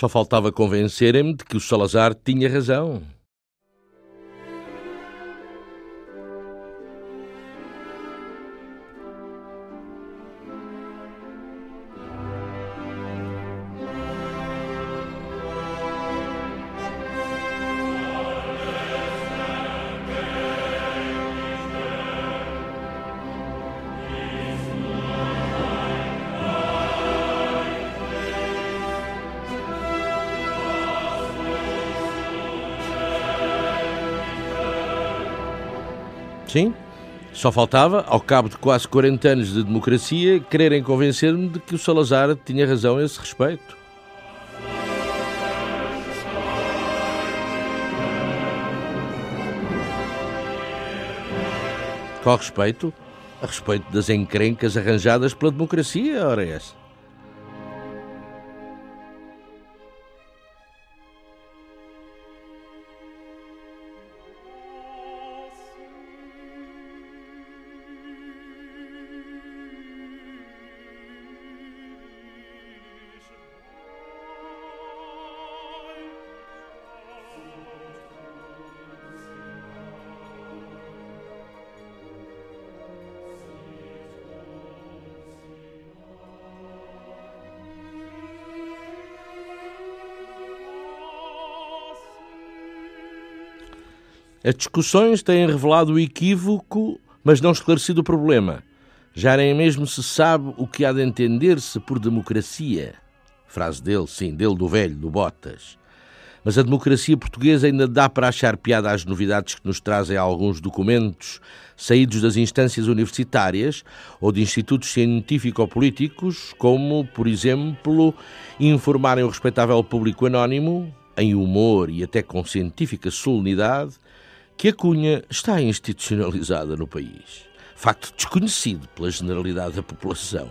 Só faltava convencerem-me de que o Salazar tinha razão. Sim, só faltava, ao cabo de quase 40 anos de democracia, quererem convencer-me de que o Salazar tinha razão a esse respeito. Qual respeito? A respeito das encrencas arranjadas pela democracia, ora é essa. As discussões têm revelado o equívoco, mas não esclarecido o problema. Já nem mesmo se sabe o que há de entender-se por democracia. Frase dele, sim, dele do velho, do Botas. Mas a democracia portuguesa ainda dá para achar piada às novidades que nos trazem alguns documentos saídos das instâncias universitárias ou de institutos científico-políticos, como, por exemplo, informarem o respeitável público anónimo, em humor e até com científica solenidade, que a cunha está institucionalizada no país. Facto desconhecido pela generalidade da população.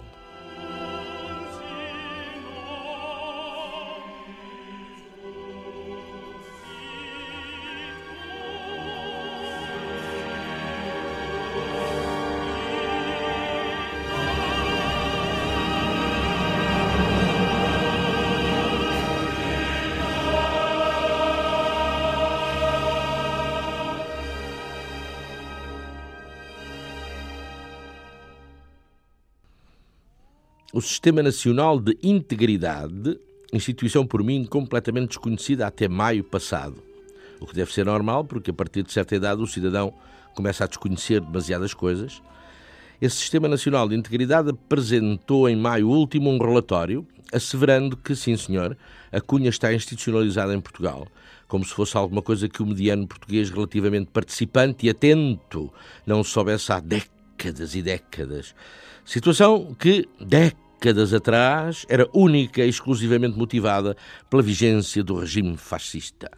O Sistema Nacional de Integridade, instituição por mim completamente desconhecida até maio passado. O que deve ser normal, porque a partir de certa idade o cidadão começa a desconhecer demasiadas coisas. Esse Sistema Nacional de Integridade apresentou em maio último um relatório asseverando que, sim senhor, a cunha está institucionalizada em Portugal, como se fosse alguma coisa que o mediano português relativamente participante e atento não soubesse há décadas e décadas. Situação que, décadas atrás, era única e exclusivamente motivada pela vigência do regime fascista.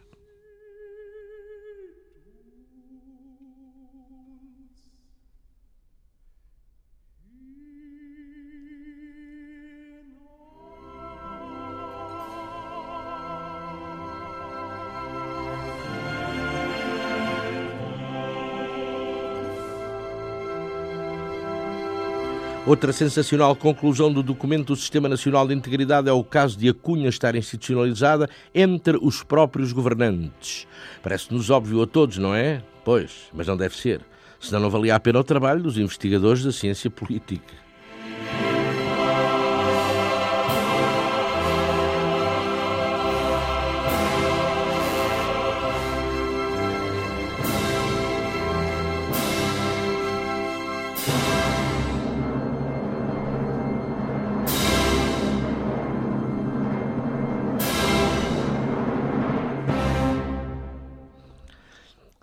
Outra sensacional conclusão do documento do Sistema Nacional de Integridade é o caso de a cunha estar institucionalizada entre os próprios governantes. Parece-nos óbvio a todos, não é? Pois, mas não deve ser. Senão não valia a pena o trabalho dos investigadores da ciência política.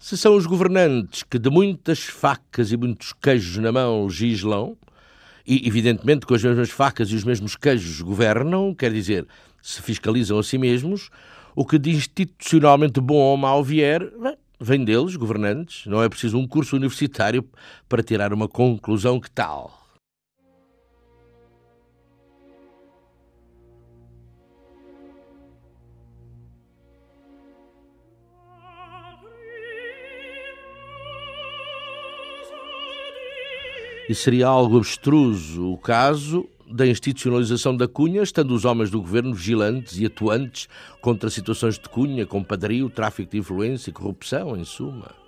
Se são os governantes que de muitas facas e muitos queijos na mão legislam, E, evidentemente, com as mesmas facas e os mesmos queijos governam, quer dizer, se fiscalizam a si mesmos, o que de institucionalmente bom ou mau vier, vem deles, governantes. Não é preciso um curso universitário para tirar uma conclusão que tal. E seria algo abstruso o caso da institucionalização da cunha, estando os homens do governo vigilantes e atuantes contra situações de cunha, com padrio, tráfico de influência e corrupção, em suma.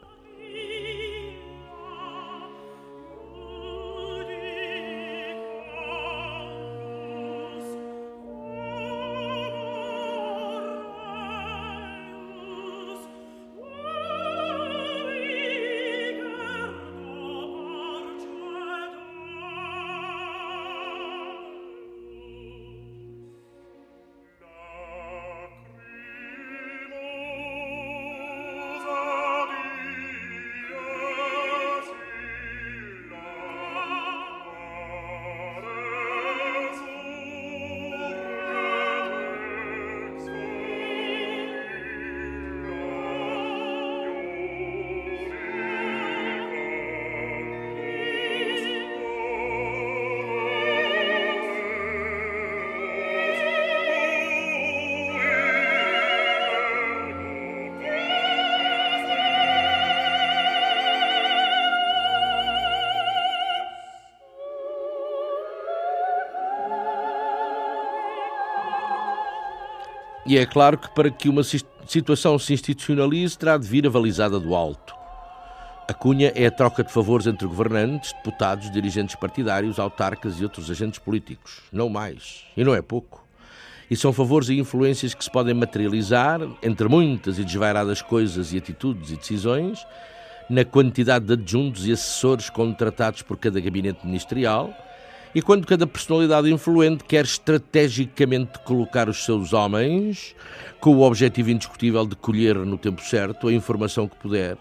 E é claro que para que uma situação se institucionalize, terá de vir avalizada do alto. A cunha é a troca de favores entre governantes, deputados, dirigentes partidários, autarcas e outros agentes políticos. Não mais. E não é pouco. E são favores e influências que se podem materializar, entre muitas e desvairadas coisas e atitudes e decisões, na quantidade de adjuntos e assessores contratados por cada gabinete ministerial e quando cada personalidade influente quer estrategicamente colocar os seus homens com o objetivo indiscutível de colher no tempo certo a informação que puder,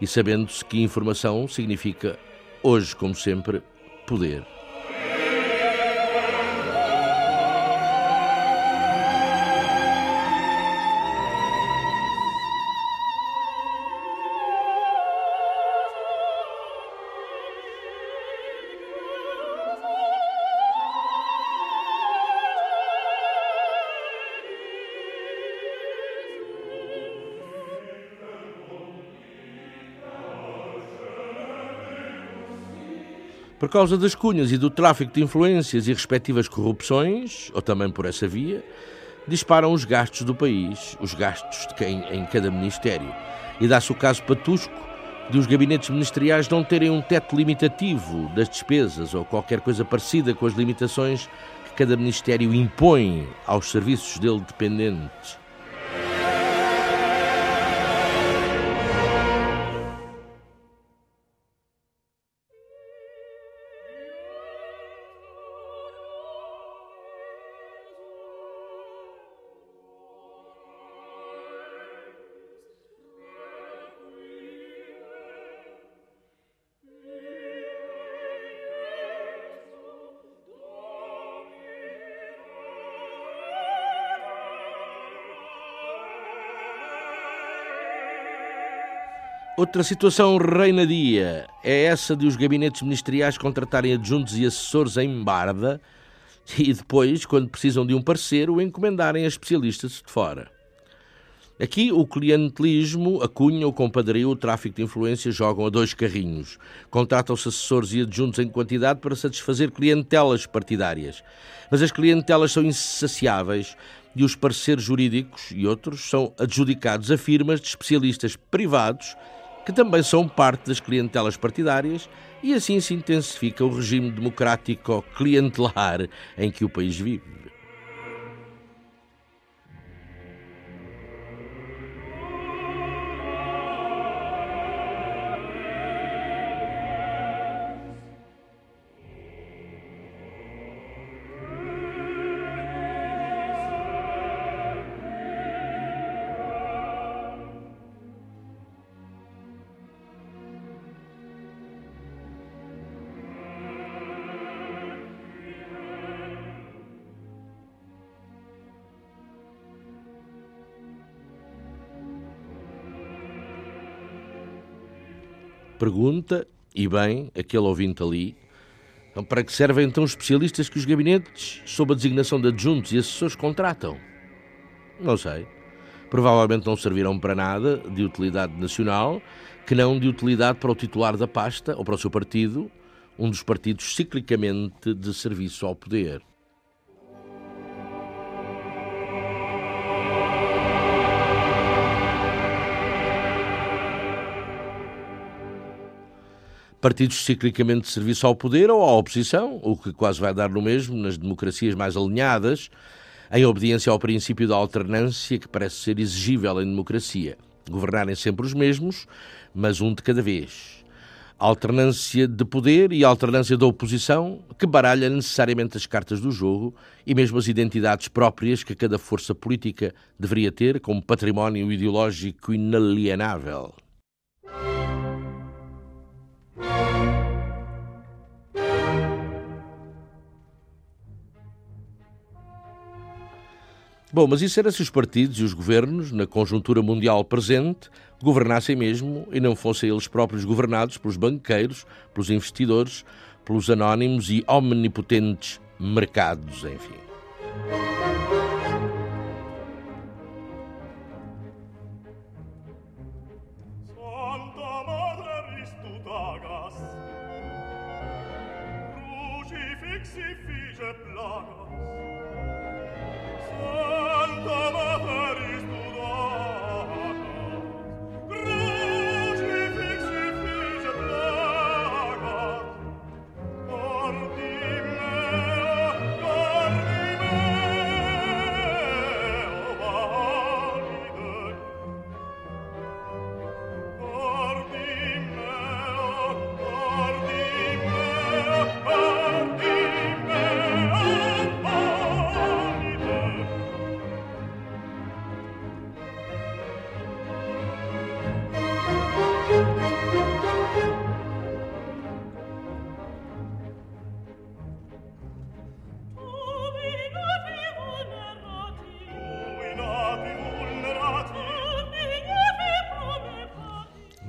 e sabendo-se que informação significa, hoje como sempre, poder. Por causa das cunhas e do tráfico de influências e respectivas corrupções, ou também por essa via, disparam os gastos do país, os gastos de quem em cada ministério. E dá-se o caso patusco de os gabinetes ministeriais não terem um teto limitativo das despesas ou qualquer coisa parecida com as limitações que cada ministério impõe aos serviços dele dependentes. Outra situação reinadia é essa de os gabinetes ministeriais contratarem adjuntos e assessores em barda e depois, quando precisam de um parceiro, encomendarem a especialistas de fora. Aqui o clientelismo, a cunha, o compadrio, o tráfico de influência jogam a dois carrinhos. Contratam-se assessores e adjuntos em quantidade para satisfazer clientelas partidárias. Mas as clientelas são insaciáveis e os parceiros jurídicos e outros são adjudicados a firmas de especialistas privados que também são parte das clientelas partidárias, e assim se intensifica o regime democrático clientelar em que o país vive. Pergunta, e bem, aquele ouvinte ali, então, para que servem então os especialistas que os gabinetes, sob a designação de adjuntos e assessores, contratam? Não sei. Provavelmente não servirão para nada de utilidade nacional, que não de utilidade para o titular da pasta ou para o seu partido, um dos partidos ciclicamente de serviço ao poder. Partidos ciclicamente de serviço ao poder ou à oposição, o que quase vai dar no mesmo nas democracias mais alinhadas, em obediência ao princípio da alternância que parece ser exigível em democracia. Governarem sempre os mesmos, mas um de cada vez. Alternância de poder e alternância da oposição que baralha necessariamente as cartas do jogo e mesmo as identidades próprias que cada força política deveria ter como património ideológico inalienável. Bom, mas isso era se os partidos e os governos, na conjuntura mundial presente, governassem mesmo e não fossem eles próprios governados pelos banqueiros, pelos investidores, pelos anónimos e omnipotentes mercados, enfim.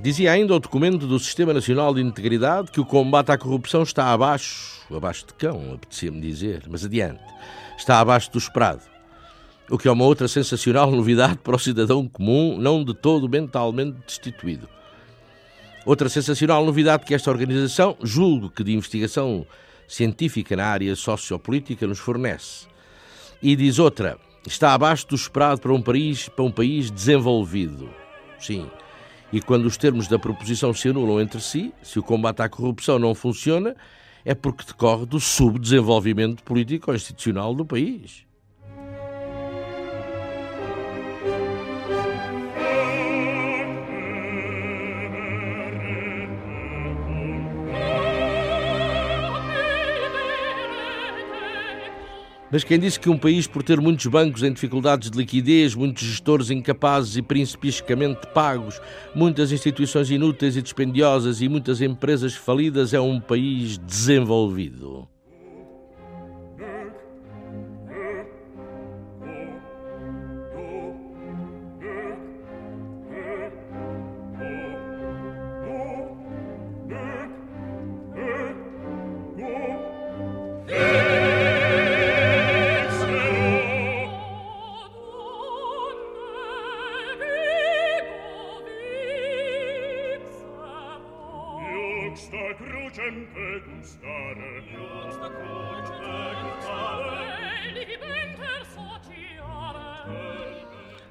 Dizia ainda o documento do Sistema Nacional de Integridade que o combate à corrupção está abaixo, abaixo de cão, apetecia-me dizer, mas adiante, está abaixo do esperado. O que é uma outra sensacional novidade para o cidadão comum, não de todo mentalmente destituído. Outra sensacional novidade que esta organização, julgo que de investigação científica na área sociopolítica, nos fornece. E diz outra, está abaixo do esperado para um país, para um país desenvolvido. Sim, e quando os termos da proposição se anulam entre si, se o combate à corrupção não funciona, é porque decorre do subdesenvolvimento político institucional do país. Mas quem disse que um país, por ter muitos bancos em dificuldades de liquidez, muitos gestores incapazes e principiscamente pagos, muitas instituições inúteis e dispendiosas e muitas empresas falidas, é um país desenvolvido?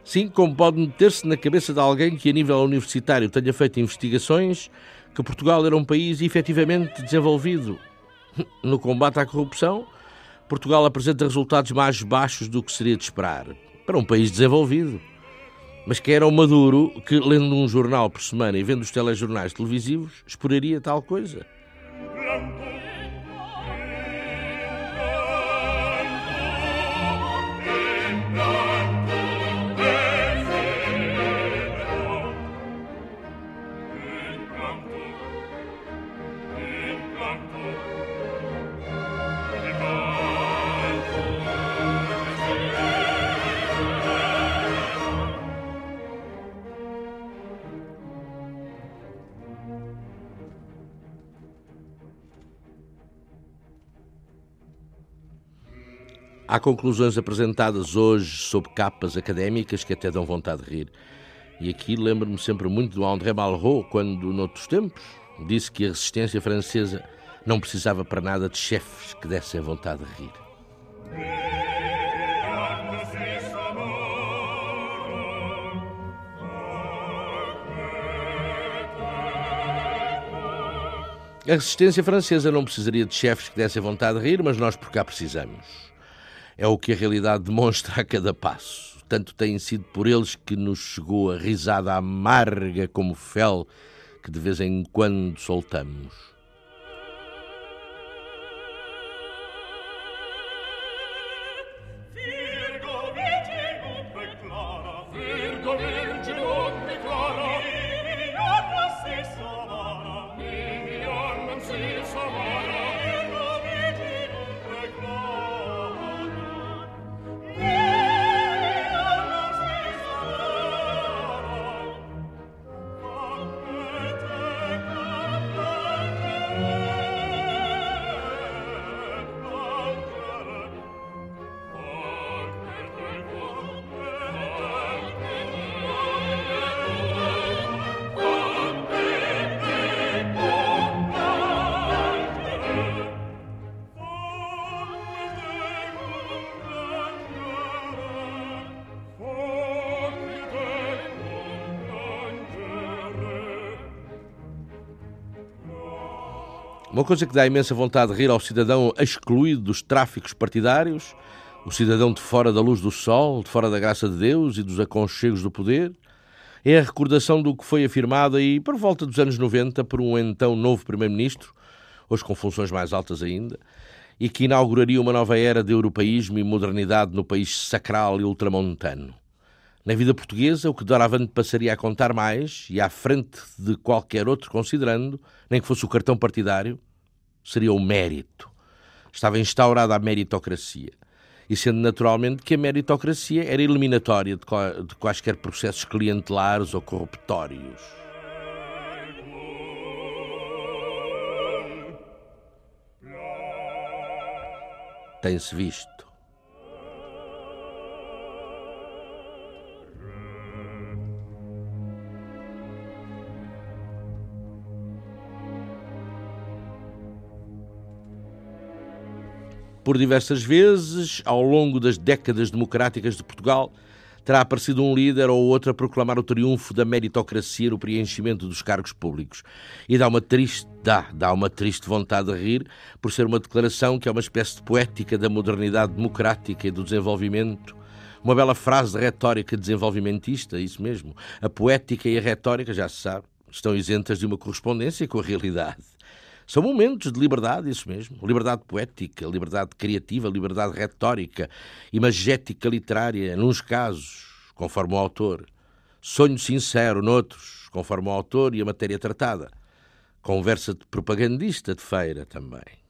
Sim, como pode meter-se na cabeça de alguém que, a nível universitário, tenha feito investigações que Portugal era um país efetivamente desenvolvido no combate à corrupção. Portugal apresenta resultados mais baixos do que seria de esperar para um país desenvolvido. Mas que era o Maduro que, lendo um jornal por semana e vendo os telejornais televisivos, esperaria tal coisa. Há conclusões apresentadas hoje sob capas académicas que até dão vontade de rir. E aqui lembro-me sempre muito do André Malraux, quando, noutros tempos, disse que a resistência francesa não precisava para nada de chefes que dessem vontade de rir. A resistência francesa não precisaria de chefes que dessem vontade de rir, mas nós por cá precisamos. É o que a realidade demonstra a cada passo. Tanto tem sido por eles que nos chegou a risada amarga como fel que de vez em quando soltamos. Uma coisa que dá imensa vontade de rir ao cidadão excluído dos tráficos partidários, o cidadão de fora da luz do sol, de fora da graça de Deus e dos aconchegos do poder, é a recordação do que foi afirmado aí por volta dos anos 90 por um então novo primeiro-ministro, hoje com funções mais altas ainda, e que inauguraria uma nova era de europeísmo e modernidade no país sacral e ultramontano. Na vida portuguesa, o que doravante passaria a contar mais, e à frente de qualquer outro considerando, nem que fosse o cartão partidário, seria o mérito. Estava instaurada a meritocracia. E sendo naturalmente que a meritocracia era eliminatória de quaisquer processos clientelares ou corruptórios. Tem-se visto. Por diversas vezes, ao longo das décadas democráticas de Portugal, terá aparecido um líder ou outro a proclamar o triunfo da meritocracia no preenchimento dos cargos públicos. E dá uma triste, dá, dá uma triste vontade de rir por ser uma declaração que é uma espécie de poética da modernidade democrática e do desenvolvimento. Uma bela frase de retórica desenvolvimentista, isso mesmo. A poética e a retórica, já se sabe, estão isentas de uma correspondência com a realidade. São momentos de liberdade, isso mesmo. Liberdade poética, liberdade criativa, liberdade retórica, imagética literária, nos casos, conforme o autor. Sonho sincero, noutros, conforme o autor e a matéria tratada. Conversa de propagandista de feira também.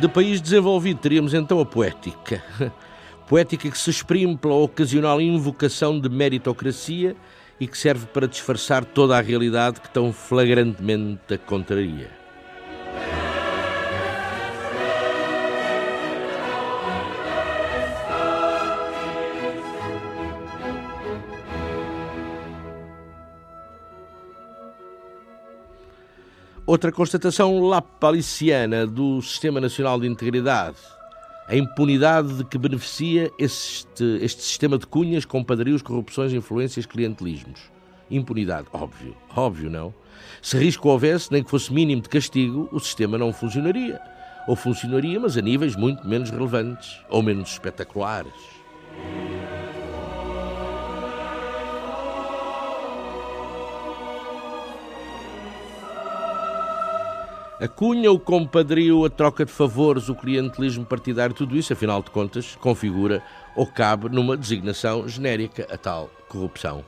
De país desenvolvido, teríamos então a poética. Poética que se exprime pela ocasional invocação de meritocracia e que serve para disfarçar toda a realidade que tão flagrantemente a contraria. Outra constatação lapaliciana do Sistema Nacional de Integridade. A impunidade de que beneficia este, este sistema de cunhas, compadrios, corrupções, influências, clientelismos. Impunidade, óbvio, óbvio não. Se risco houvesse, nem que fosse mínimo de castigo, o sistema não funcionaria. Ou funcionaria, mas a níveis muito menos relevantes ou menos espetaculares. A cunha, o compadrio, a troca de favores, o clientelismo partidário, tudo isso, afinal de contas, configura ou cabe numa designação genérica, a tal corrupção.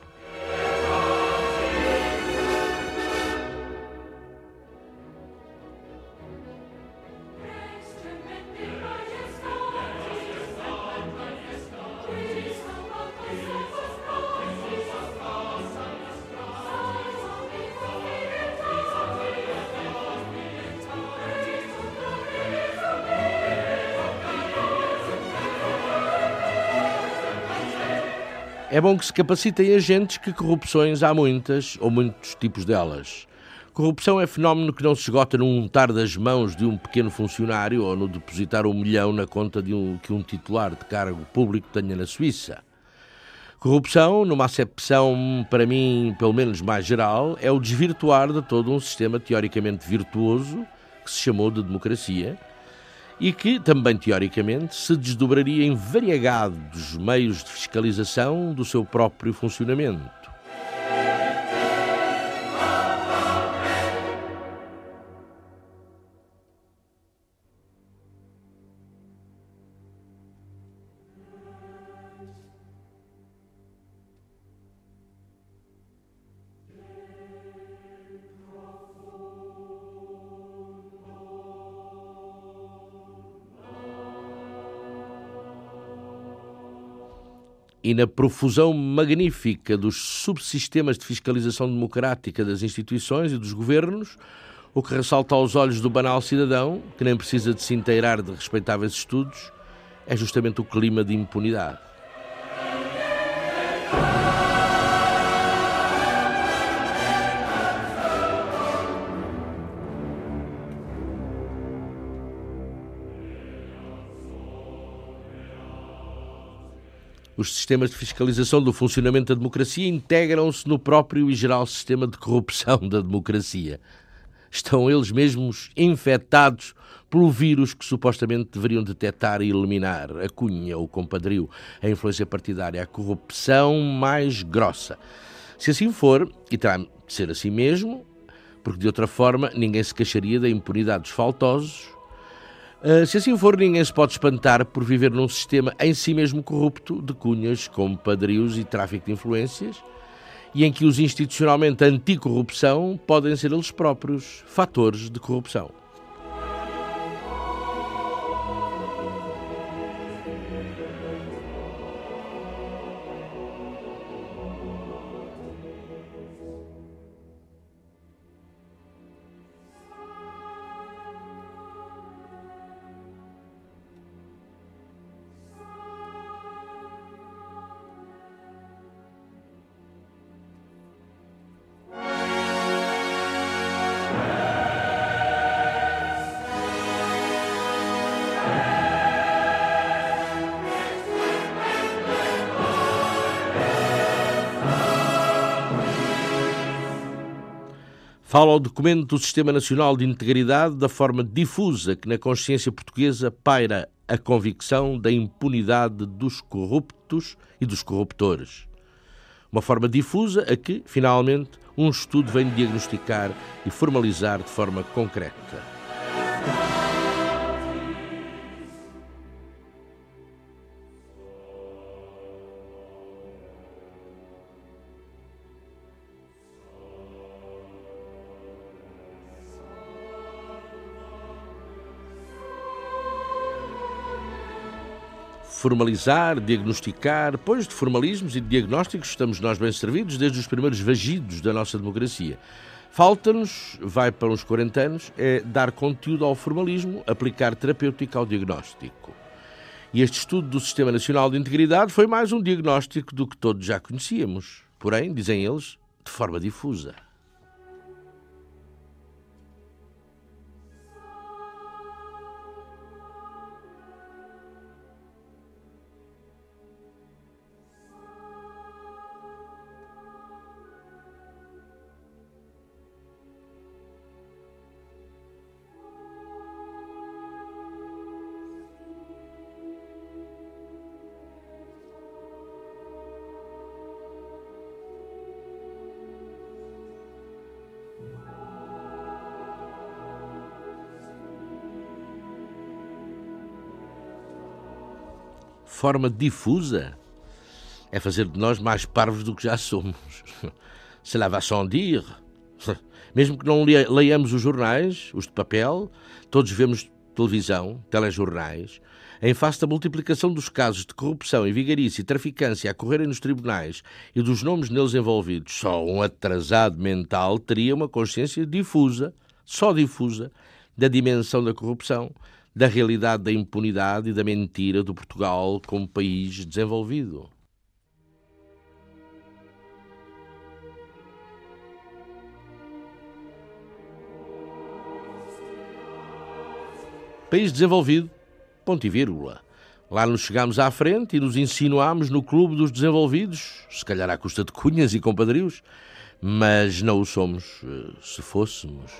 Bom que se capacitem agentes que corrupções há muitas, ou muitos tipos delas. Corrupção é fenómeno que não se esgota num untar das mãos de um pequeno funcionário ou no depositar um milhão na conta de um, que um titular de cargo público tenha na Suíça. Corrupção, numa acepção, para mim, pelo menos mais geral, é o desvirtuar de todo um sistema teoricamente virtuoso que se chamou de democracia e que, também teoricamente, se desdobraria em variegados meios de fiscalização do seu próprio funcionamento. E na profusão magnífica dos subsistemas de fiscalização democrática das instituições e dos governos, o que ressalta aos olhos do banal cidadão, que nem precisa de se inteirar de respeitáveis estudos, é justamente o clima de impunidade. Os sistemas de fiscalização do funcionamento da democracia integram-se no próprio e geral sistema de corrupção da democracia. Estão eles mesmos infectados pelo vírus que supostamente deveriam detectar e eliminar a cunha, o compadrio, a influência partidária, a corrupção mais grossa. Se assim for, e terá de ser assim mesmo, porque de outra forma ninguém se queixaria da impunidade dos faltosos, Uh, se assim for, ninguém se pode espantar por viver num sistema em si mesmo corrupto de cunhas como padrios e tráfico de influências, e em que os institucionalmente anticorrupção podem ser eles próprios fatores de corrupção. Fala ao documento do Sistema Nacional de Integridade da forma difusa que na consciência portuguesa paira a convicção da impunidade dos corruptos e dos corruptores. Uma forma difusa a que, finalmente, um estudo vem diagnosticar e formalizar de forma concreta. Formalizar, diagnosticar, pois de formalismos e de diagnósticos estamos nós bem servidos desde os primeiros vagidos da nossa democracia. Falta-nos, vai para uns 40 anos, é dar conteúdo ao formalismo, aplicar terapêutica ao diagnóstico. E este estudo do Sistema Nacional de Integridade foi mais um diagnóstico do que todos já conhecíamos, porém, dizem eles, de forma difusa. Forma difusa? É fazer de nós mais parvos do que já somos. Cela va sans dire. Mesmo que não leiamos os jornais, os de papel, todos vemos televisão, telejornais, em face da multiplicação dos casos de corrupção e vigarice e traficância a correrem nos tribunais e dos nomes neles envolvidos, só um atrasado mental teria uma consciência difusa, só difusa, da dimensão da corrupção, da realidade da impunidade e da mentira do Portugal como país desenvolvido. País desenvolvido, ponto e vírgula. Lá nos chegámos à frente e nos insinuámos no clube dos desenvolvidos, se calhar à custa de cunhas e compadrios, mas não o somos eh, se fôssemos.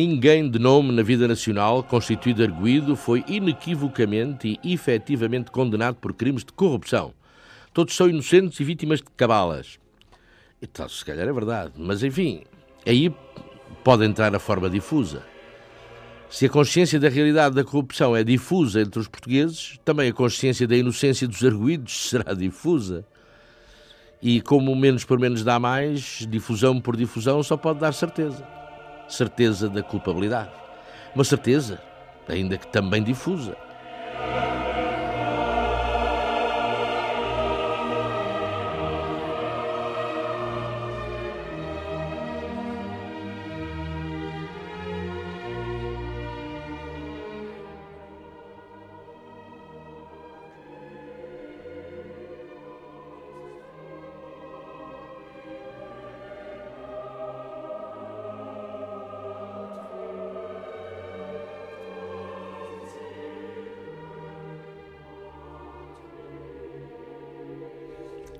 Ninguém de nome na vida nacional, constituído arguído, foi inequivocamente e efetivamente condenado por crimes de corrupção. Todos são inocentes e vítimas de cabalas. Então, se calhar é verdade, mas enfim, aí pode entrar a forma difusa. Se a consciência da realidade da corrupção é difusa entre os portugueses, também a consciência da inocência dos arguídos será difusa. E como menos por menos dá mais, difusão por difusão só pode dar certeza certeza da culpabilidade. Uma certeza, ainda que também difusa.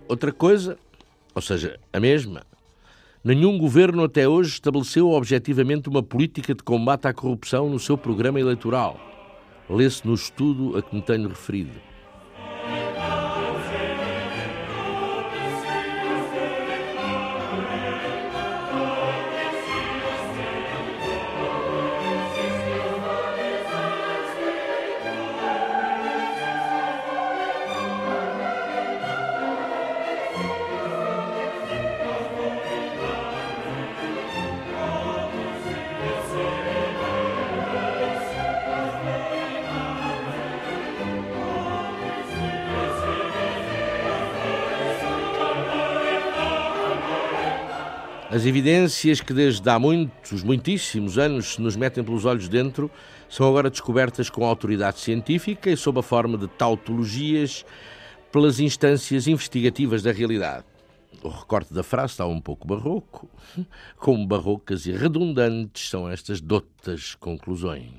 Outra coisa, ou seja, a mesma, nenhum governo até hoje estabeleceu objetivamente uma política de combate à corrupção no seu programa eleitoral. Lê-se no estudo a que me tenho referido. As evidências que desde há muitos, muitíssimos anos se nos metem pelos olhos dentro são agora descobertas com autoridade científica e sob a forma de tautologias pelas instâncias investigativas da realidade. O recorte da frase está um pouco barroco. Como barrocas e redundantes são estas dotas conclusões.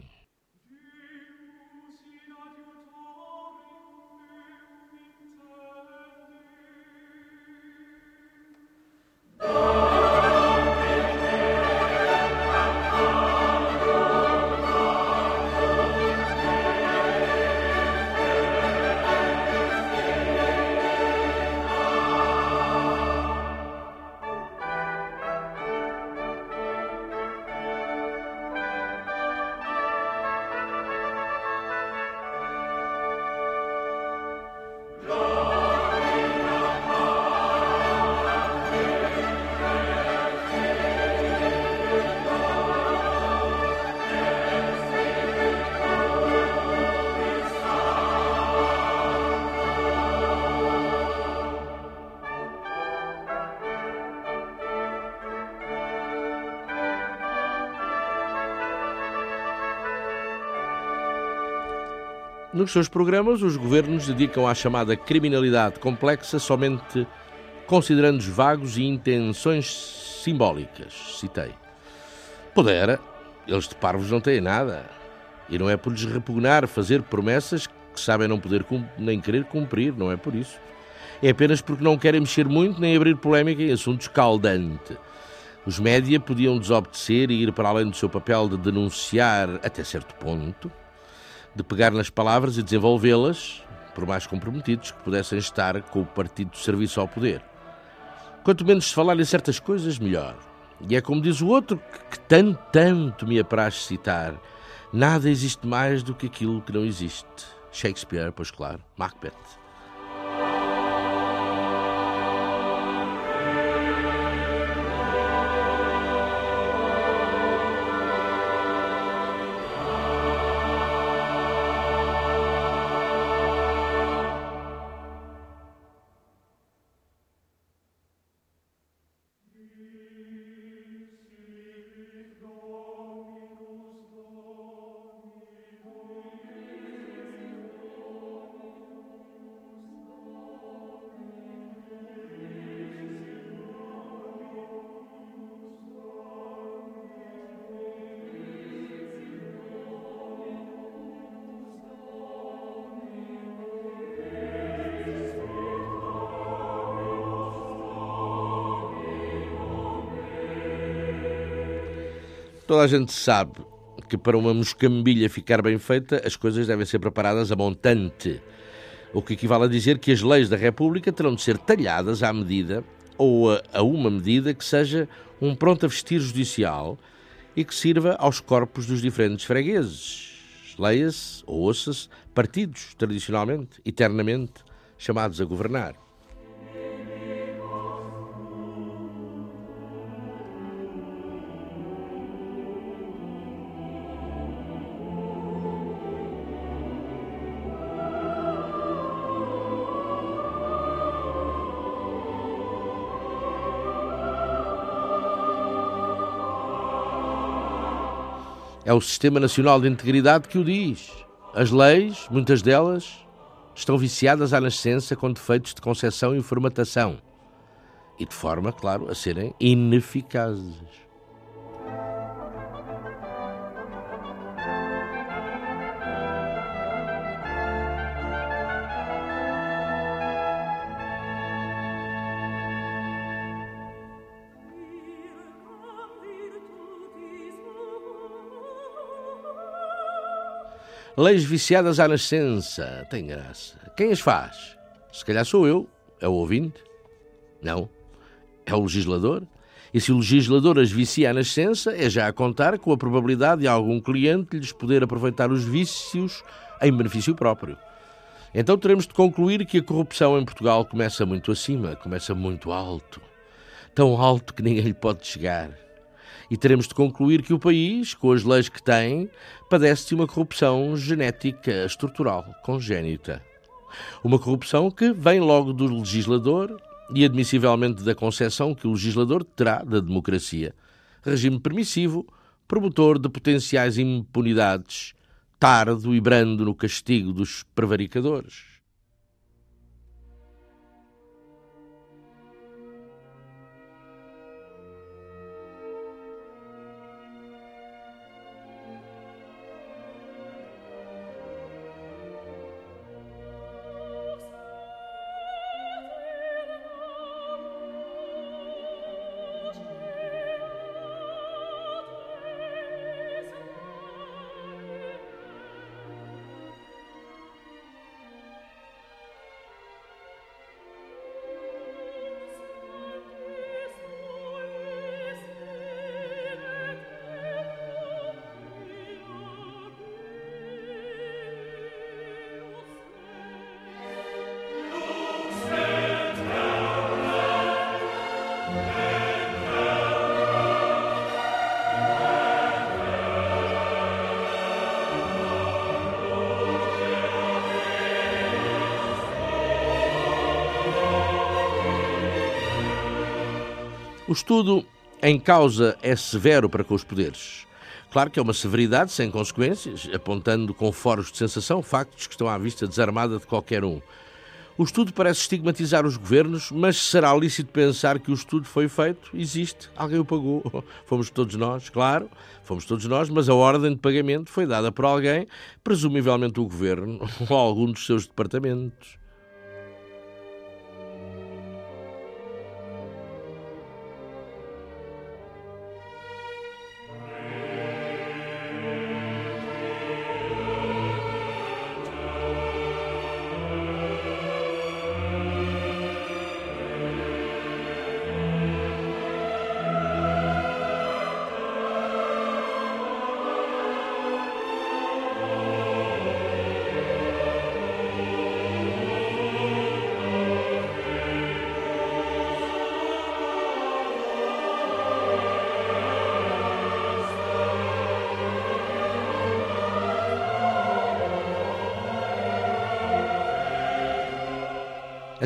Oh! Nos seus programas, os governos dedicam à chamada criminalidade complexa somente considerando vagos e intenções simbólicas. Citei. Pudera, eles de parvos não têm nada. E não é por lhes repugnar fazer promessas que sabem não poder nem querer cumprir, não é por isso. É apenas porque não querem mexer muito nem abrir polémica em assuntos caldantes. Os média podiam desobedecer e ir para além do seu papel de denunciar até certo ponto, de pegar nas palavras e desenvolvê-las, por mais comprometidos que pudessem estar com o partido de serviço ao poder. Quanto menos se falar em certas coisas, melhor. E é como diz o outro, que, que tanto, tanto me apraz citar: nada existe mais do que aquilo que não existe. Shakespeare, pois claro, Macbeth. Toda a gente sabe que para uma moscambilha ficar bem feita, as coisas devem ser preparadas a montante. O que equivale a dizer que as leis da República terão de ser talhadas à medida ou a, uma medida que seja um pronto a vestir judicial e que sirva aos corpos dos diferentes fregueses. Leia-se ou ouça-se partidos, tradicionalmente, eternamente chamados a governar. É o Sistema Nacional de Integridade que o diz. As leis, muitas delas, estão viciadas à nascença com defeitos de concepção e formatação. E de forma, claro, a serem ineficazes. Leis viciadas à nascença. Tem graça. Quem as faz? Se calhar sou eu. É o ouvinte? Não. É o legislador? E se o legislador as vicia à nascença, é já a contar com a probabilidade de algum cliente lhes poder aproveitar os vícios em benefício próprio. Então teremos de concluir que a corrupção em Portugal começa muito acima, começa muito alto. Tão alto que ninguém lhe pode chegar e teremos de concluir que o país, com as leis que tem, padece de uma corrupção genética estrutural, congénita. Uma corrupção que vem logo do legislador e, admissivelmente, da concepção que o legislador terá da democracia. Regime permissivo, promotor de potenciais impunidades, tardo e brando no castigo dos prevaricadores. O estudo em causa é severo para com os poderes. Claro que é uma severidade sem consequências, apontando com foros de sensação factos que estão à vista desarmada de qualquer um. O estudo parece estigmatizar os governos, mas será lícito pensar que o estudo foi feito? Existe. Alguém o pagou. Fomos todos nós, claro, fomos todos nós, mas a ordem de pagamento foi dada por alguém, presumivelmente o governo ou algum dos seus departamentos.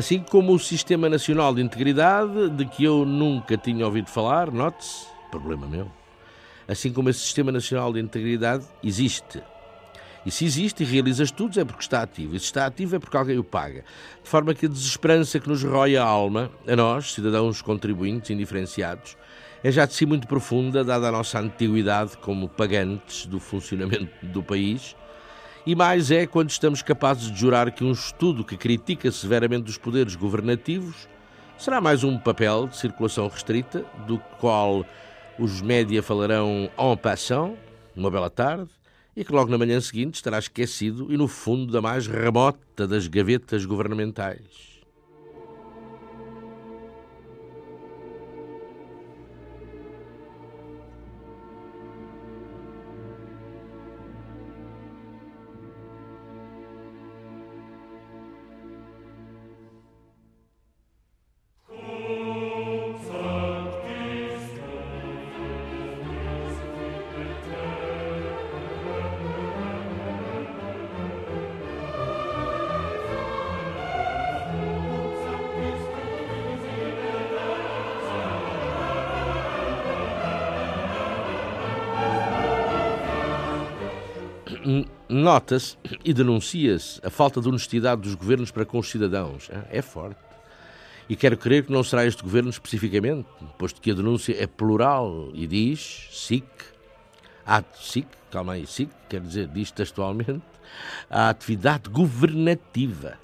Assim como o Sistema Nacional de Integridade, de que eu nunca tinha ouvido falar, note-se, problema meu. Assim como esse Sistema Nacional de Integridade existe. E se existe e realiza estudos é porque está ativo. E se está ativo é porque alguém o paga. De forma que a desesperança que nos rói a alma, a nós, cidadãos contribuintes indiferenciados, é já de si muito profunda, dada a nossa antiguidade como pagantes do funcionamento do país e mais é quando estamos capazes de jurar que um estudo que critica severamente os poderes governativos será mais um papel de circulação restrita, do qual os média falarão en passant, uma bela tarde, e que logo na manhã seguinte estará esquecido e no fundo da mais remota das gavetas governamentais. Nota-se e denuncia-se a falta de honestidade dos governos para com os cidadãos. É forte. E quero crer que não será este governo especificamente, posto que a denúncia é plural e diz SIC, SIC, calma aí, SIC, quer dizer, diz textualmente, a atividade governativa.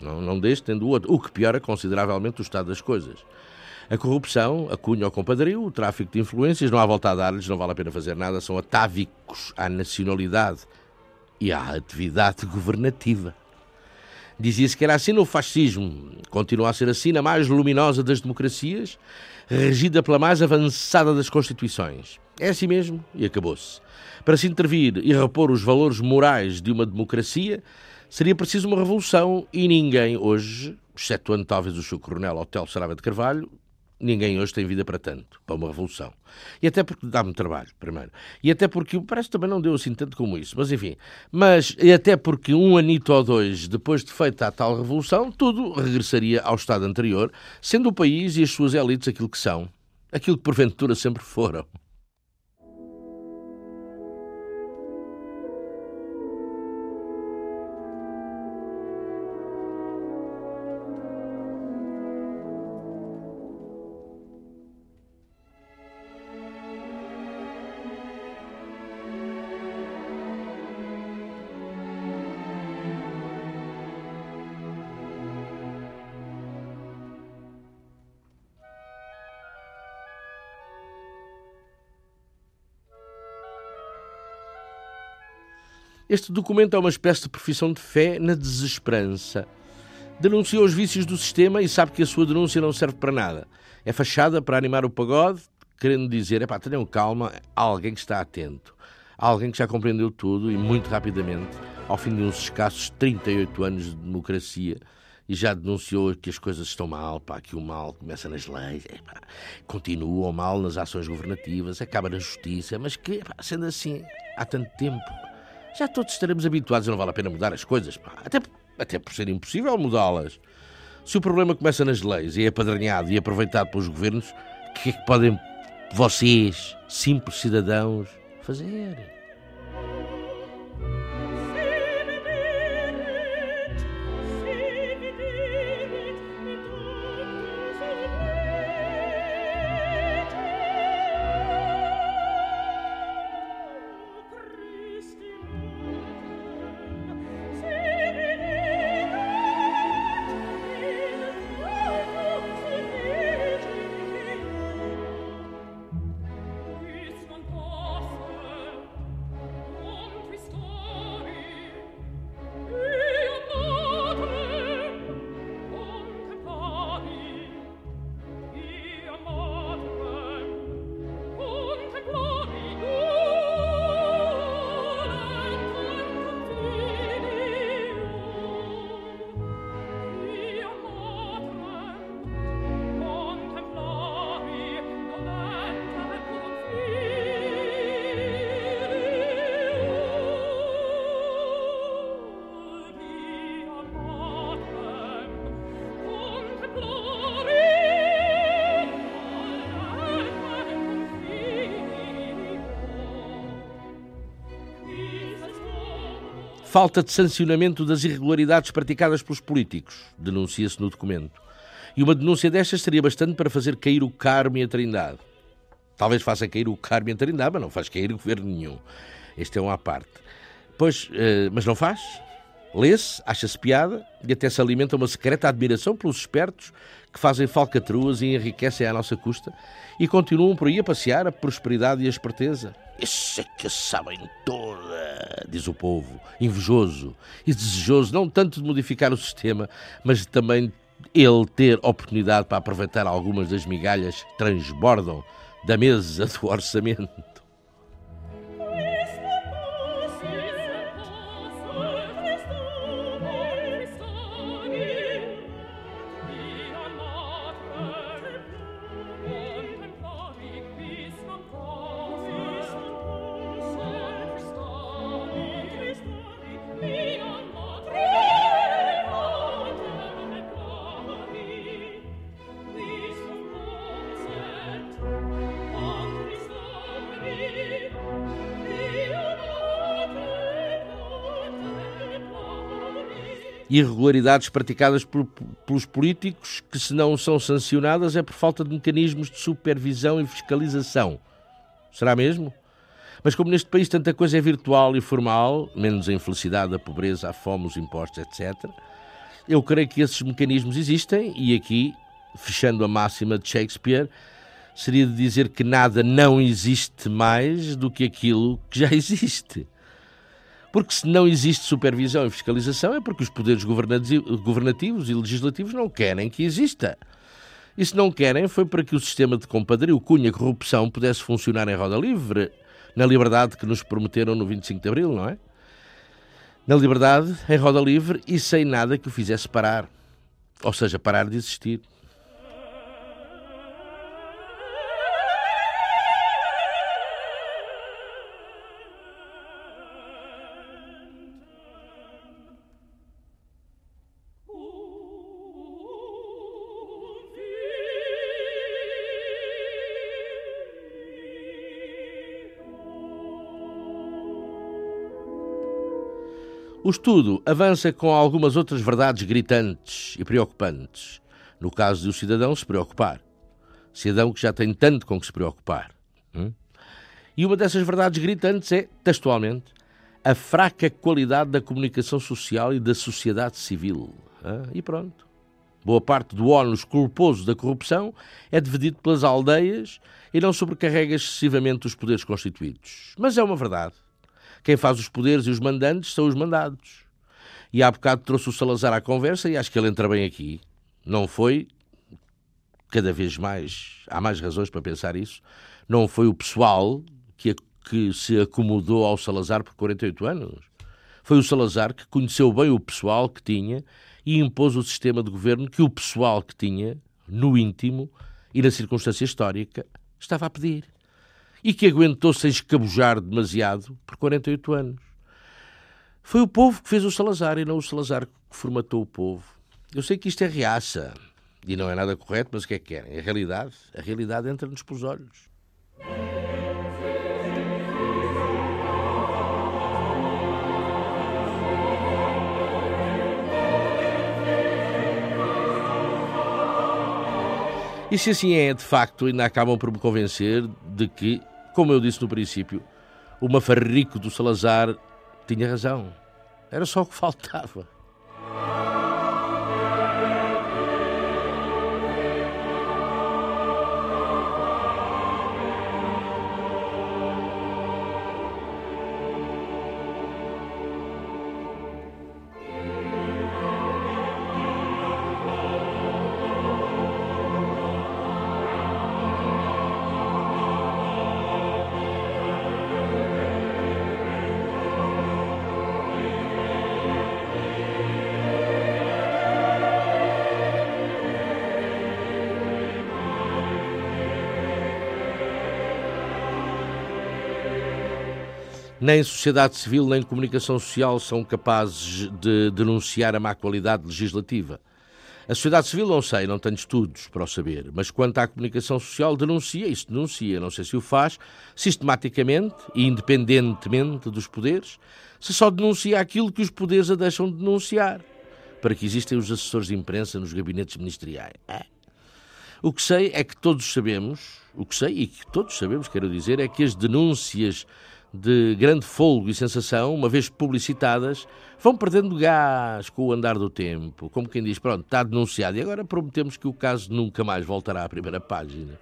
Não, não deste, tendo o outro, o que piora consideravelmente o estado das coisas. A corrupção, a cunha ao compadrio, o tráfico de influências, não há volta a dar-lhes, não vale a pena fazer nada, são atávicos à nacionalidade e à atividade governativa. Dizia-se que era assim no fascismo, continua a ser assim na mais luminosa das democracias, regida pela mais avançada das constituições. É assim mesmo e acabou-se. Para se intervir e repor os valores morais de uma democracia, seria preciso uma revolução e ninguém hoje, excetuando talvez o seu coronel Hotel Sarava de Carvalho, ninguém hoje tem vida para tanto, para uma revolução. E até porque dá-me trabalho, primeiro. E até porque parece que também não deu assim tanto como isso, mas enfim. Mas e até porque um anito ou dois depois de feita a tal revolução, tudo regressaria ao estado anterior, sendo o país e as suas elites aquilo que são, aquilo que porventura sempre foram. Este documento é uma espécie de profissão de fé na desesperança. Denuncia os vícios do sistema e sabe que a sua denúncia não serve para nada. É fachada para animar o pagode, querendo dizer: é pá, tenham calma, há alguém que está atento. Há alguém que já compreendeu tudo e muito rapidamente, ao fim de uns escassos 38 anos de democracia, e já denunciou que as coisas estão mal, pá, que o mal começa nas leis, é, pá, continua o mal nas ações governativas, acaba na justiça, mas que, pá, sendo assim, há tanto tempo já todos estaremos habituados e não vale a pena mudar as coisas, pá. Até, até por ser impossível mudá-las. Se o problema começa nas leis e é apadrinhado e aproveitado pelos governos, o que é que podem vocês, simples cidadãos, fazer. Falta de sancionamento das irregularidades praticadas pelos políticos, denuncia-se no documento. E uma denúncia destas seria bastante para fazer cair o Carmo e a Trindade. Talvez faça cair o Carmo e a Trindade, mas não faz cair o governo nenhum. Este é um à parte. Pois, uh, mas não faz. Lê-se, acha-se piada e até se alimenta uma secreta admiração pelos espertos que fazem falcatruas e enriquecem à nossa custa e continuam por aí a passear a prosperidade e a esperteza. Isso é que sabem toda, diz o povo, invejoso e desejoso não tanto de modificar o sistema, mas também ele ter oportunidade para aproveitar algumas das migalhas que transbordam da mesa do orçamento. Irregularidades praticadas por, pelos políticos que, se não são sancionadas, é por falta de mecanismos de supervisão e fiscalização. Será mesmo? Mas como neste país tanta coisa é virtual e formal, menos a infelicidade, a pobreza, a fome, os impostos, etc., eu creio que esses mecanismos existem e aqui, fechando a máxima de Shakespeare, seria de dizer que nada não existe mais do que aquilo que já existe. Porque se não existe supervisão e fiscalização é porque os poderes governativos e legislativos não querem que exista. E se não querem foi para que o sistema de compadrio, cunha, corrupção pudesse funcionar em roda livre, na liberdade que nos prometeram no 25 de Abril, não é? Na liberdade, em roda livre e sem nada que o fizesse parar. Ou seja, parar de existir. O estudo avança com algumas outras verdades gritantes e preocupantes. No caso de o cidadão se preocupar. Cidadão que já tem tanto com que se preocupar. Hum? E uma dessas verdades gritantes é, textualmente, a fraca qualidade da comunicação social e da sociedade civil. Ah, e pronto. Boa parte do ónus culposo da corrupção é dividido pelas aldeias e não sobrecarrega excessivamente os poderes constituídos. Mas é uma verdade. Quem faz os poderes e os mandantes são os mandados. E há bocado trouxe o Salazar à conversa e acho que ele entra bem aqui. Não foi, cada vez mais, há mais razões para pensar isso, não foi o pessoal que, que se acomodou ao Salazar por 48 anos. Foi o Salazar que conheceu bem o pessoal que tinha e impôs o sistema de governo que o pessoal que tinha, no íntimo e na circunstância histórica, estava a pedir e que aguentou sem escabujar demasiado por 48 anos. Foi o povo que fez o Salazar e não o Salazar que formatou o povo. Eu sei que isto é reaça e não é nada correto, mas o que é que querem? É a realidade, a realidade entra-nos pelos olhos. E se assim é, de facto, ainda acabam por me convencer de que como eu disse no princípio, o mafarrico do Salazar tinha razão. Era só o que faltava. Nem sociedade civil nem comunicação social são capazes de denunciar a má qualidade legislativa. A sociedade civil não sei, não tenho estudos para o saber, mas quanto à comunicação social, denuncia, isso denuncia, não sei se o faz, sistematicamente e independentemente dos poderes, se só denuncia aquilo que os poderes a deixam de denunciar, para que existem os assessores de imprensa nos gabinetes ministeriais. É. O que sei é que todos sabemos, o que sei e que todos sabemos, quero dizer, é que as denúncias de grande folgo e sensação, uma vez publicitadas, vão perdendo gás com o andar do tempo. Como quem diz, pronto, está denunciado e agora prometemos que o caso nunca mais voltará à primeira página.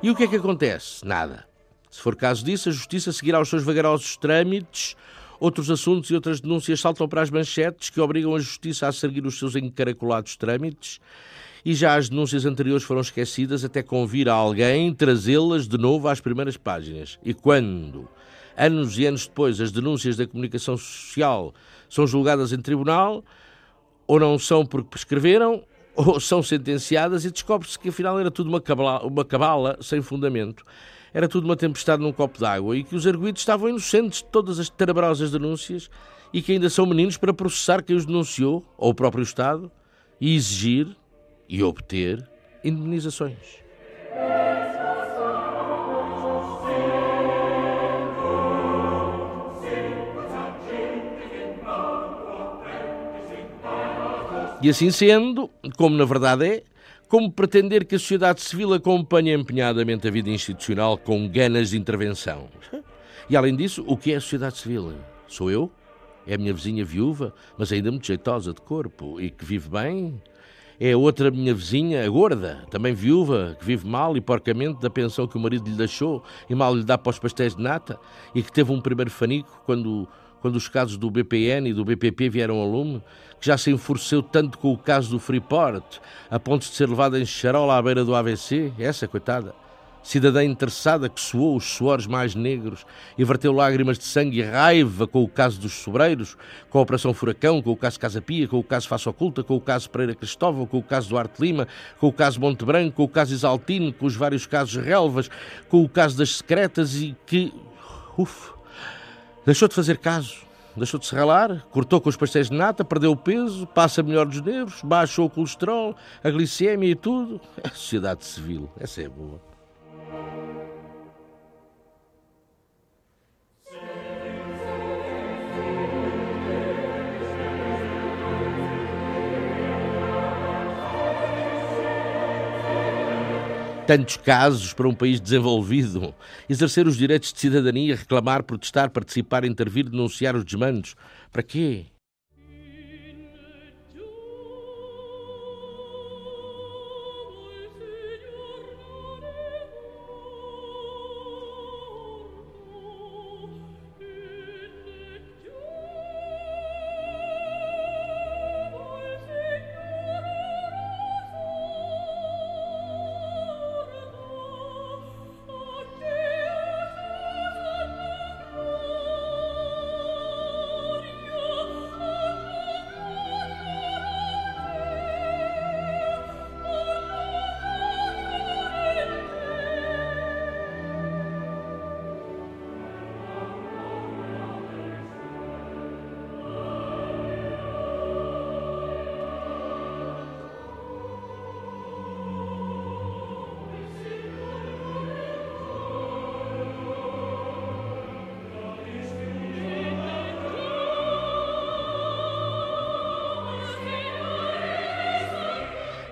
E o que é que acontece? Nada. Se for caso disso, a Justiça seguirá os seus vagarosos trâmites, outros assuntos e outras denúncias saltam para as manchetes que obrigam a Justiça a seguir os seus encaracolados trâmites. E já as denúncias anteriores foram esquecidas até convir a alguém trazê-las de novo às primeiras páginas. E quando, anos e anos depois, as denúncias da comunicação social são julgadas em tribunal, ou não são porque prescreveram, ou são sentenciadas e descobre-se que afinal era tudo uma cabala, uma cabala sem fundamento era tudo uma tempestade num copo d'água e que os arguídos estavam inocentes de todas as tenebrosas denúncias e que ainda são meninos para processar quem os denunciou, ou o próprio Estado, e exigir e obter indemnizações. E assim sendo, como na verdade é, como pretender que a sociedade civil acompanhe empenhadamente a vida institucional com ganas de intervenção? E além disso, o que é a sociedade civil? Sou eu? É a minha vizinha viúva, mas ainda muito jeitosa de corpo e que vive bem? É outra minha vizinha, a gorda, também viúva, que vive mal e porcamente da pensão que o marido lhe deixou e mal lhe dá para os pastéis de nata e que teve um primeiro fanico quando quando os casos do BPN e do BPP vieram ao lume, que já se enfureceu tanto com o caso do Freeport, a ponto de ser levada em charola à beira do AVC, essa coitada, cidadã interessada que suou os suores mais negros e verteu lágrimas de sangue e raiva com o caso dos sobreiros, com a Operação Furacão, com o caso Casa Pia, com o caso Face Oculta, com o caso Pereira Cristóvão, com o caso Duarte Lima, com o caso Monte Branco, com o caso Isaltino, com os vários casos Relvas, com o caso das secretas e que... Uf, Deixou de fazer caso, deixou de se ralar, cortou com os pastéis de nata, perdeu o peso, passa melhor dos nervos, baixou o colesterol, a glicemia e tudo. É sociedade civil, essa é boa. Tantos casos para um país desenvolvido. Exercer os direitos de cidadania, reclamar, protestar, participar, intervir, denunciar os desmandos. Para quê?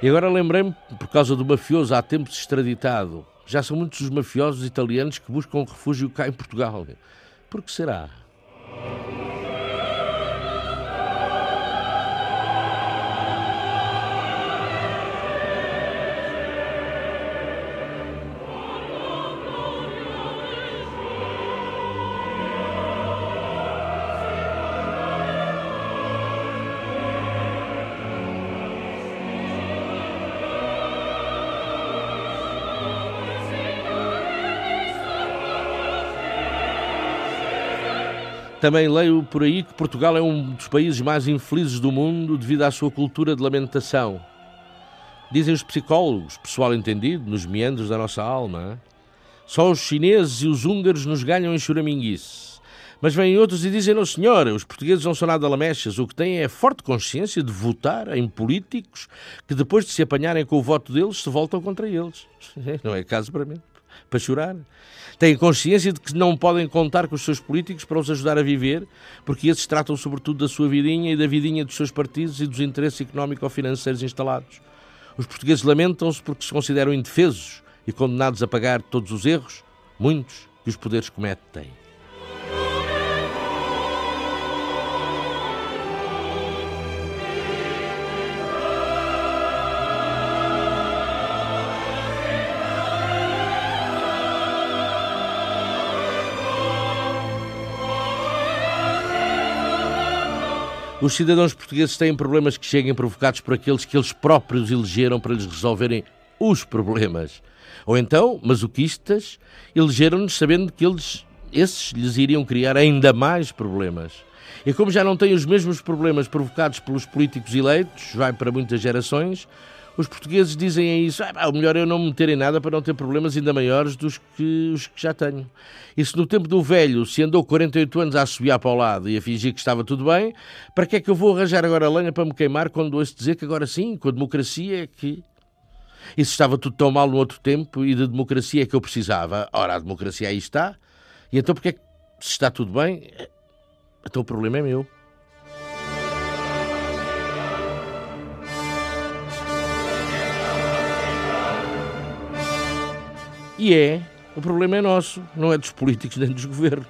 E agora lembrei-me, por causa do mafioso há tempos extraditado, já são muitos os mafiosos italianos que buscam refúgio cá em Portugal. Por que será? Também leio por aí que Portugal é um dos países mais infelizes do mundo devido à sua cultura de lamentação. Dizem os psicólogos, pessoal entendido, nos meandros da nossa alma. Só os chineses e os húngaros nos ganham em choraminguice. Mas vêm outros e dizem, não senhora, os portugueses não são nada lamechas, o que têm é forte consciência de votar em políticos que depois de se apanharem com o voto deles se voltam contra eles. Não é caso para mim para chorar. Têm consciência de que não podem contar com os seus políticos para os ajudar a viver, porque esses tratam sobretudo da sua vidinha e da vidinha dos seus partidos e dos interesses económico-financeiros instalados. Os portugueses lamentam-se porque se consideram indefesos e condenados a pagar todos os erros, muitos, que os poderes cometem. Os cidadãos portugueses têm problemas que cheguem provocados por aqueles que eles próprios elegeram para lhes resolverem os problemas. Ou então, masoquistas, elegeram-nos sabendo que eles, esses lhes iriam criar ainda mais problemas. E como já não têm os mesmos problemas provocados pelos políticos eleitos, vai para muitas gerações, os portugueses dizem isso, ah, o melhor é eu não me meter em nada para não ter problemas ainda maiores dos que os que já tenho. E se no tempo do velho se andou 48 anos a assobiar para o lado e a fingir que estava tudo bem, para que é que eu vou arranjar agora lenha para me queimar quando ouço dizer que agora sim, com a democracia é que... Se estava tudo tão mal no outro tempo e de democracia é que eu precisava, ora, a democracia aí está, e então porque é que se está tudo bem, então o problema é meu. E é, o problema é nosso, não é dos políticos nem dos governos.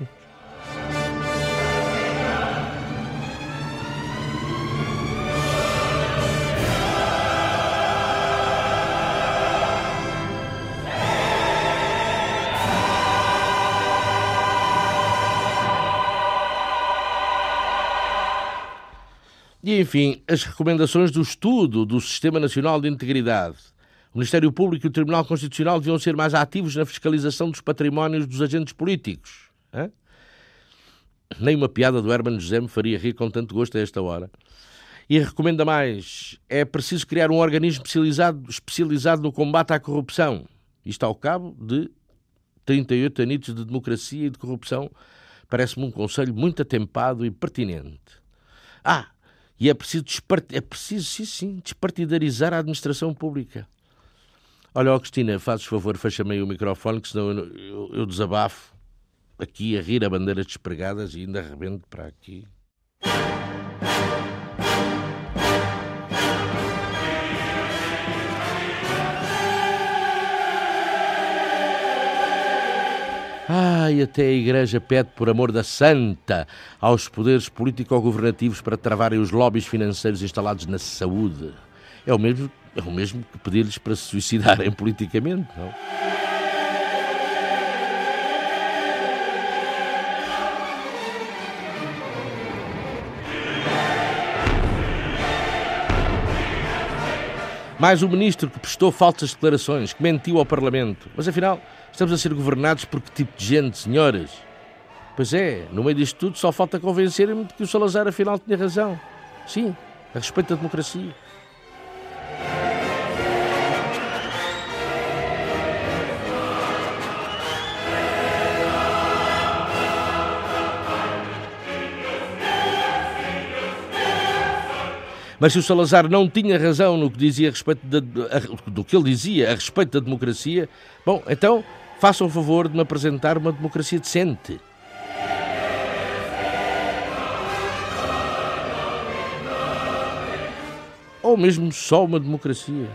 E, enfim, as recomendações do estudo do Sistema Nacional de Integridade o Ministério Público e o Tribunal Constitucional deviam ser mais ativos na fiscalização dos patrimónios dos agentes políticos. Hã? Nem uma piada do Herman José me faria rir com tanto gosto a esta hora. E recomenda mais: é preciso criar um organismo especializado, especializado no combate à corrupção. Isto ao cabo de 38 anitos de democracia e de corrupção. Parece-me um conselho muito atempado e pertinente. Ah, e é preciso, é preciso sim, sim, despartidarizar a administração pública. Olha, oh, Cristina, fazes favor, fecha-me aí o microfone, que senão eu, eu, eu, desabafo aqui a rir a bandeiras despregadas e ainda arrebento para aqui. Ai, até a Igreja pede, por amor da Santa, aos poderes político-governativos para travarem os lobbies financeiros instalados na saúde. É o mesmo é o mesmo que pedir-lhes para se suicidarem politicamente, não? Mais um ministro que prestou falsas declarações, que mentiu ao Parlamento. Mas afinal, estamos a ser governados por que tipo de gente, senhoras? Pois é, no meio disto tudo só falta convencerem-me de que o Salazar afinal tinha razão. Sim, a respeito da democracia. Mas se o Salazar não tinha razão no que dizia a respeito a, do que ele dizia a respeito da democracia, bom, então façam o favor de me apresentar uma democracia decente. ou mesmo só uma democracia?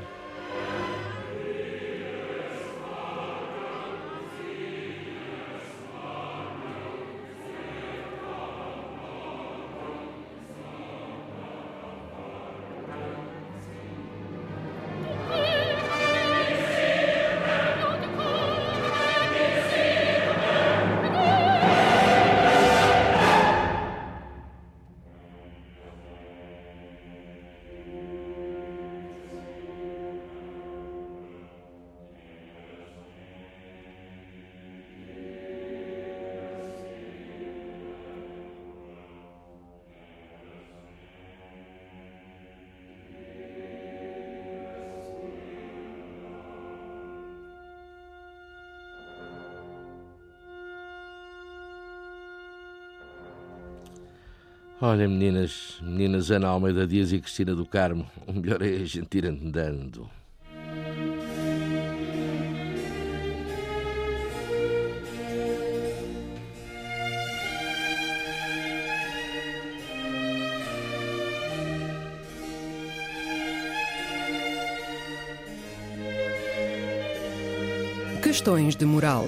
Olha, meninas, meninas Ana Almeida Dias e Cristina do Carmo, o melhor é a gente ir andando. Questões de moral.